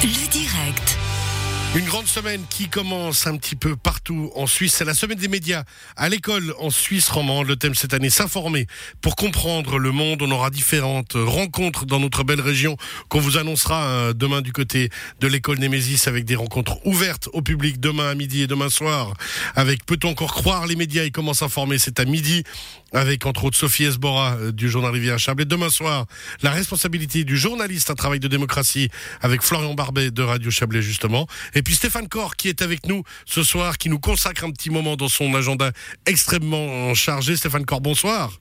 Le direct. Une grande semaine qui commence un petit peu partout en Suisse. C'est la semaine des médias. À l'école en Suisse romande, le thème cette année, s'informer. Pour comprendre le monde, on aura différentes rencontres dans notre belle région qu'on vous annoncera euh, demain du côté de l'école Némésis avec des rencontres ouvertes au public demain à midi et demain soir avec Peut-on encore croire les médias et comment s'informer? C'est à midi avec entre autres Sophie Esbora euh, du journal Rivière Chablais. Demain soir, la responsabilité du journaliste, un travail de démocratie avec Florian Barbet de Radio Chablais justement. Et puis Stéphane Corr qui est avec nous ce soir, qui nous consacre un petit moment dans son agenda extrêmement chargé. Stéphane Corr, bonsoir.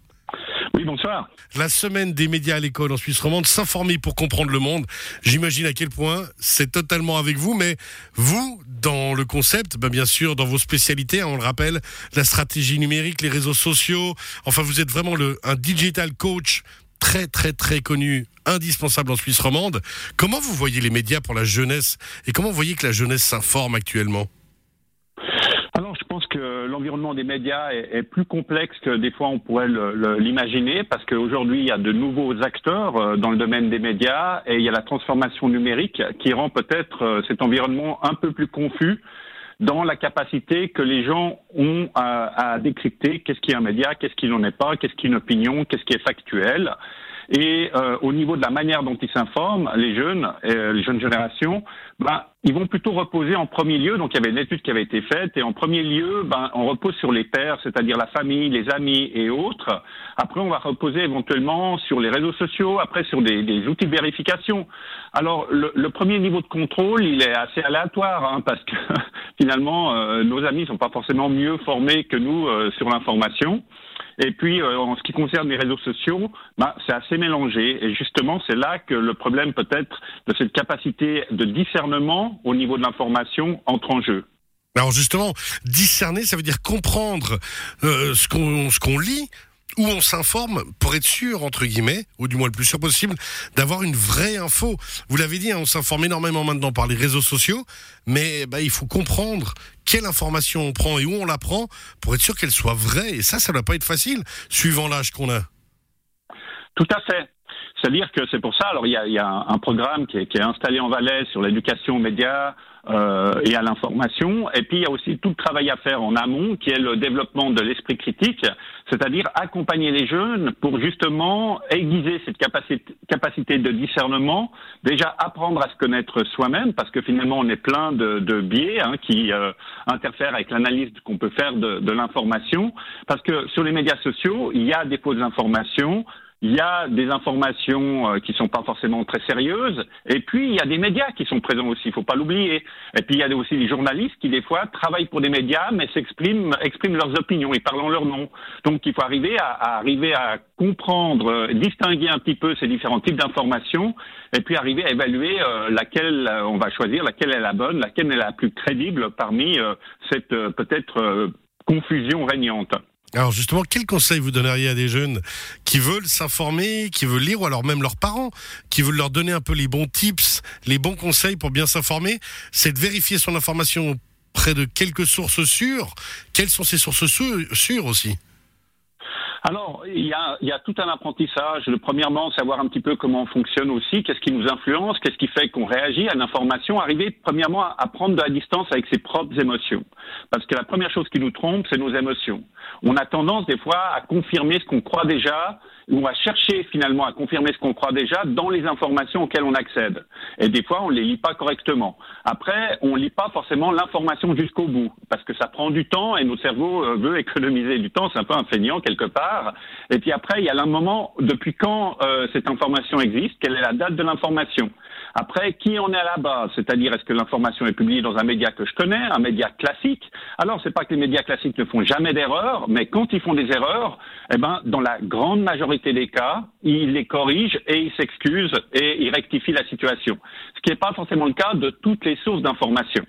Oui, bonsoir. La semaine des médias à l'école en Suisse romande, s'informer pour comprendre le monde. J'imagine à quel point c'est totalement avec vous, mais vous, dans le concept, ben bien sûr, dans vos spécialités, hein, on le rappelle, la stratégie numérique, les réseaux sociaux, enfin vous êtes vraiment le, un digital coach très très très connu, indispensable en Suisse romande. Comment vous voyez les médias pour la jeunesse et comment voyez que la jeunesse s'informe actuellement? Alors, je pense que l'environnement des médias est, plus complexe que des fois on pourrait l'imaginer, parce qu'aujourd'hui, il y a de nouveaux acteurs euh, dans le domaine des médias et il y a la transformation numérique qui rend peut-être euh, cet environnement un peu plus confus dans la capacité que les gens ont à, décrypter qu'est-ce qui est un média, qu'est-ce qui n'en est pas, qu'est-ce qui est une opinion, qu'est-ce qui est factuel. Et euh, au niveau de la manière dont ils s'informent, les jeunes, euh, les jeunes générations, ben, ils vont plutôt reposer en premier lieu. Donc il y avait une étude qui avait été faite, et en premier lieu, ben, on repose sur les pairs, c'est-à-dire la famille, les amis et autres. Après, on va reposer éventuellement sur les réseaux sociaux, après sur des, des outils de vérification. Alors le, le, premier niveau de contrôle, il est assez aléatoire, hein, parce que finalement, euh, nos amis sont pas forcément mieux formés que nous euh, sur l'information. Et puis, euh, en ce qui concerne les réseaux sociaux, bah, c'est assez mélangé. Et justement, c'est là que le problème peut-être de cette capacité de discernement au niveau de l'information entre en jeu. Alors justement, discerner, ça veut dire comprendre euh, ce qu'on ce qu'on lit, où on s'informe pour être sûr, entre guillemets, ou du moins le plus sûr possible, d'avoir une vraie info. Vous l'avez dit, hein, on s'informe énormément maintenant par les réseaux sociaux, mais bah, il faut comprendre quelle information on prend et où on la prend pour être sûr qu'elle soit vraie. Et ça, ça ne doit pas être facile, suivant l'âge qu'on a. Tout à fait. C'est-à-dire que c'est pour ça, alors il y a, y a un programme qui est, qui est, installé en Valais sur l'éducation aux médias euh, et à l'information, et puis il y a aussi tout le travail à faire en amont, qui est le développement de l'esprit critique, c'est-à-dire accompagner les jeunes pour justement aiguiser cette capacité, capacité de discernement, déjà apprendre à se connaître soi-même, parce que finalement on est plein de, de biais hein, qui euh, interfèrent avec l'analyse qu'on peut faire de, de l'information, parce que sur les médias sociaux, il y a des fausses informations, il y a des informations euh, qui sont pas forcément très sérieuses, et puis il y a des médias qui sont présents aussi, il faut pas l'oublier. Et puis il y a aussi des journalistes qui des fois travaillent pour des médias, mais s'expriment expriment leurs opinions et parlent en leur nom. Donc il faut arriver à, à arriver à comprendre, euh, distinguer un petit peu ces différents types d'informations, et puis arriver à évaluer euh, laquelle on va choisir, laquelle est la bonne, laquelle est la plus crédible parmi cette peut-être confusion régnante. Alors justement, quel conseil vous donneriez à des jeunes qui veulent s'informer, qui veulent lire, ou alors même leurs parents, qui veulent leur donner un peu les bons tips, les bons conseils pour bien s'informer? C'est de vérifier son information près de quelques sources sûres. Quelles sont ces sources sûres aussi? Alors, il y, a, il y a, tout un apprentissage. Le, premièrement, savoir un petit peu comment on fonctionne aussi, qu'est-ce qui nous influence, qu'est-ce qui fait qu'on réagit à l'information. Arriver, premièrement, à prendre de la distance avec ses propres émotions. Parce que la première chose qui nous trompe, c'est nos émotions. On a tendance, des fois, à confirmer ce qu'on croit déjà, ou à chercher finalement à confirmer ce qu'on croit déjà dans les informations auxquelles on accède. Et des fois, on les lit pas correctement. Après, on lit pas forcément l'information jusqu'au bout, parce que ça prend du temps et notre cerveau euh, veut économiser du temps. C'est un peu un feignant quelque part. Et puis après, il y a un moment, depuis quand euh, cette information existe, quelle est la date de l'information. Après, qui en est à la base? C'est-à-dire, est-ce que l'information est publiée dans un média que je connais, un média classique? Alors, c'est pas que les médias classiques ne font jamais d'erreurs, mais quand ils font des erreurs, eh ben, dans la grande majorité des cas, ils les corrigent et ils s'excusent et ils rectifient la situation. Ce qui n'est pas forcément le cas de toutes les sources d'information.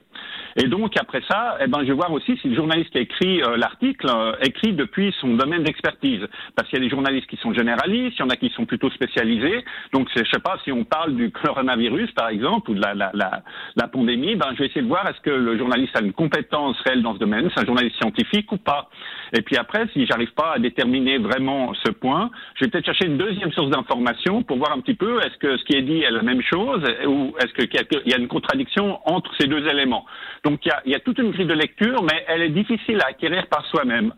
Et donc après ça, eh ben, je vais voir aussi si le journaliste qui a écrit euh, l'article euh, écrit depuis son domaine d'expertise. Parce qu'il y a des journalistes qui sont généralistes, il y en a qui sont plutôt spécialisés. Donc je sais pas si on parle du coronavirus par exemple ou de la, la, la, la pandémie, ben je vais essayer de voir est-ce que le journaliste a une compétence réelle dans ce domaine, c'est un journaliste scientifique ou pas. Et puis après, si j'arrive pas à déterminer vraiment ce point, je vais peut-être chercher une deuxième source d'information pour voir un petit peu est-ce que ce qui est dit est la même chose ou est-ce qu'il y a une contradiction entre ces deux éléments. Donc il y a, y a toute une grille de lecture, mais elle est difficile à acquérir par soi-même.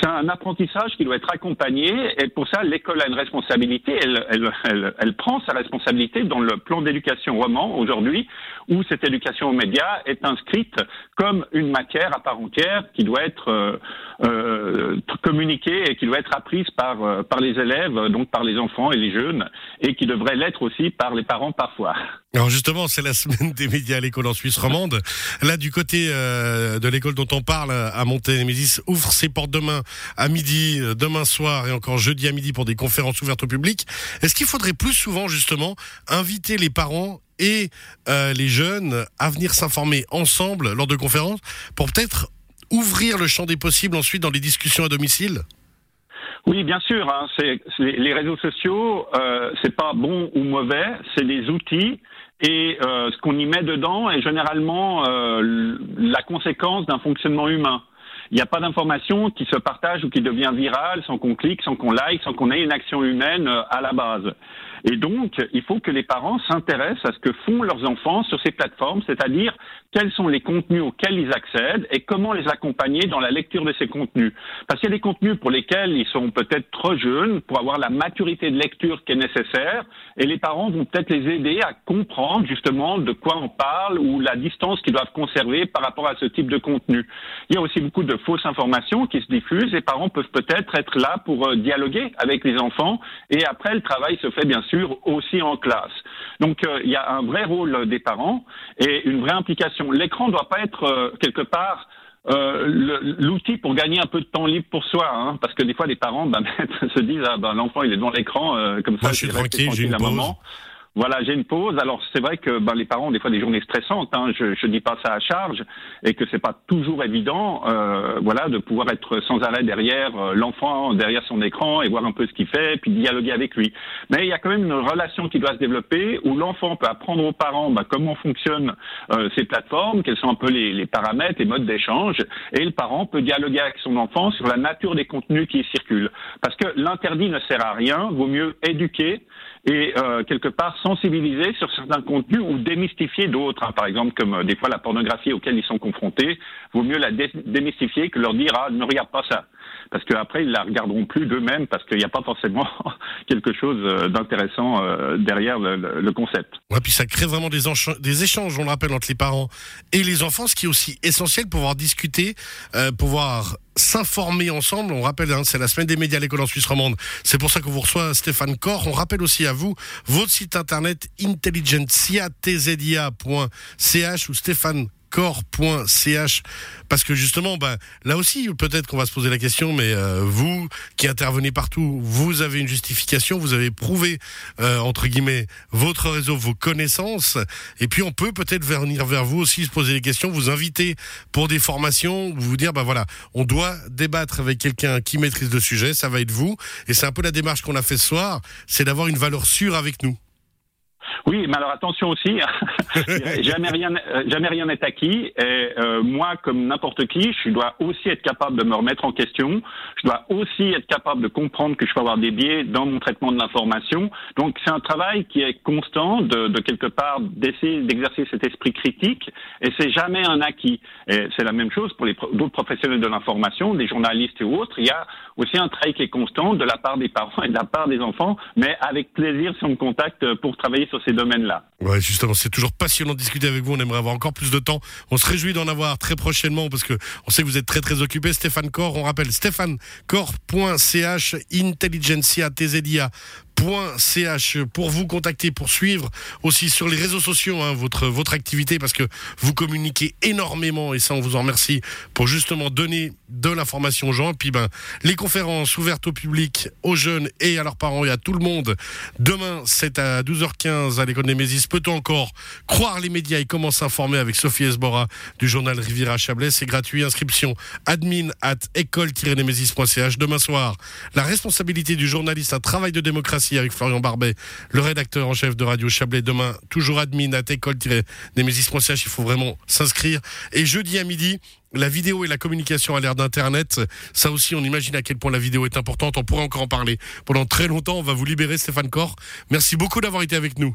C'est un apprentissage qui doit être accompagné, et pour ça, l'école a une responsabilité. Elle, elle, elle, elle prend sa responsabilité dans le plan d'éducation roman aujourd'hui, où cette éducation aux médias est inscrite comme une matière à part entière qui doit être euh, euh, communiquée et qui doit être apprise par euh, par les élèves, donc par les enfants et les jeunes, et qui devrait l'être aussi par les parents parfois. Alors justement, c'est la semaine des médias à l'école en Suisse romande. Là, du côté euh, de l'école dont on parle à Monténémésis, ouvre ses portes demain à midi, euh, demain soir et encore jeudi à midi pour des conférences ouvertes au public. Est-ce qu'il faudrait plus souvent justement inviter les parents et euh, les jeunes à venir s'informer ensemble lors de conférences pour peut-être ouvrir le champ des possibles ensuite dans les discussions à domicile? Oui, bien sûr. Hein, les réseaux sociaux, euh, c'est pas bon ou mauvais, c'est des outils et euh, ce qu'on y met dedans est généralement euh, la conséquence d'un fonctionnement humain. Il n'y a pas d'information qui se partage ou qui devient virale sans qu'on clique, sans qu'on like, sans qu'on ait une action humaine à la base. Et donc, il faut que les parents s'intéressent à ce que font leurs enfants sur ces plateformes, c'est-à-dire quels sont les contenus auxquels ils accèdent et comment les accompagner dans la lecture de ces contenus. Parce qu'il y a des contenus pour lesquels ils sont peut-être trop jeunes pour avoir la maturité de lecture qui est nécessaire et les parents vont peut-être les aider à comprendre justement de quoi on parle ou la distance qu'ils doivent conserver par rapport à ce type de contenu. Il y a aussi beaucoup de fausses informations qui se diffusent les parents peuvent peut-être être là pour euh, dialoguer avec les enfants et après le travail se fait bien sûr aussi en classe. Donc euh, il y a un vrai rôle des parents et une vraie implication. L'écran ne doit pas être euh, quelque part euh, l'outil pour gagner un peu de temps libre pour soi, hein, parce que des fois les parents ben, se disent ah ben l'enfant il est devant l'écran comme ça je suis tranquille, j'ai une pause. Voilà, j'ai une pause. Alors c'est vrai que ben, les parents ont des fois des journées stressantes. Hein. Je ne dis pas ça à charge et que c'est pas toujours évident, euh, voilà, de pouvoir être sans arrêt derrière euh, l'enfant, derrière son écran et voir un peu ce qu'il fait, puis dialoguer avec lui. Mais il y a quand même une relation qui doit se développer où l'enfant peut apprendre aux parents ben, comment fonctionnent euh, ces plateformes, quels sont un peu les, paramètres, les modes d'échange, et le parent peut dialoguer avec son enfant sur la nature des contenus qui circulent. Parce que l'interdit ne sert à rien. Vaut mieux éduquer et euh, quelque part sensibiliser sur certains contenus ou démystifier d'autres. Hein. Par exemple, comme euh, des fois la pornographie auquel ils sont confrontés, vaut mieux la démystifier que leur dire ah ne regarde pas ça, parce qu'après ils la regarderont plus d'eux-mêmes parce qu'il n'y a pas forcément quelque chose euh, d'intéressant derrière le, le, concept. Ouais, puis ça crée vraiment des, des échanges, on le rappelle, entre les parents et les enfants, ce qui est aussi essentiel pour pouvoir discuter, euh, pouvoir s'informer ensemble. On rappelle, hein, c'est la semaine des médias à l'école en Suisse romande. C'est pour ça qu'on vous reçoit Stéphane Cor. On rappelle aussi à vous votre site internet intelligentsia.ch ou Stéphane corps.ch parce que justement bah, là aussi peut-être qu'on va se poser la question mais euh, vous qui intervenez partout vous avez une justification vous avez prouvé euh, entre guillemets votre réseau vos connaissances. Et puis on peut peut-être venir vers vous aussi se poser des questions vous inviter pour des formations vous dire bah voilà on doit débattre avec quelqu'un qui maîtrise le sujet ça va être vous. Et c'est un peu la démarche qu'on a fait ce soir c'est d'avoir une valeur sûre avec nous oui, mais alors attention aussi, jamais rien, jamais rien n'est acquis. Et euh, moi, comme n'importe qui, je dois aussi être capable de me remettre en question. Je dois aussi être capable de comprendre que je peux avoir des biais dans mon traitement de l'information. Donc, c'est un travail qui est constant, de, de quelque part d'essayer d'exercer cet esprit critique. Et c'est jamais un acquis. Et c'est la même chose pour les d'autres professionnels de l'information, des journalistes et autres. Il y a aussi un travail qui est constant de la part des parents et de la part des enfants, mais avec plaisir si on me contacte pour travailler sur ces domaines-là. Ouais, justement, c'est toujours passionnant de discuter avec vous. On aimerait avoir encore plus de temps. On se réjouit d'en avoir très prochainement parce que on sait que vous êtes très très occupé. Stéphane Cor, on rappelle stéphanecor.ch, intelligentsia, pour vous contacter, pour suivre aussi sur les réseaux sociaux hein, votre, votre activité parce que vous communiquez énormément et ça on vous en remercie pour justement donner de l'information aux gens. Et puis ben, les conférences ouvertes au public, aux jeunes et à leurs parents et à tout le monde. Demain, c'est à 12h15 à l'école des Mésis. Peut-on encore croire les médias et comment s'informer avec Sophie Esbora du journal Riviera Chablais? C'est gratuit. Inscription admin at école-nemesis.ch. Demain soir, la responsabilité du journaliste, un travail de démocratie avec Florian Barbet, le rédacteur en chef de Radio Chablais. Demain, toujours admin à école-nemesis.ch. Il faut vraiment s'inscrire. Et jeudi à midi, la vidéo et la communication à l'ère d'Internet, ça aussi, on imagine à quel point la vidéo est importante. On pourrait encore en parler pendant très longtemps. On va vous libérer, Stéphane Corr. Merci beaucoup d'avoir été avec nous.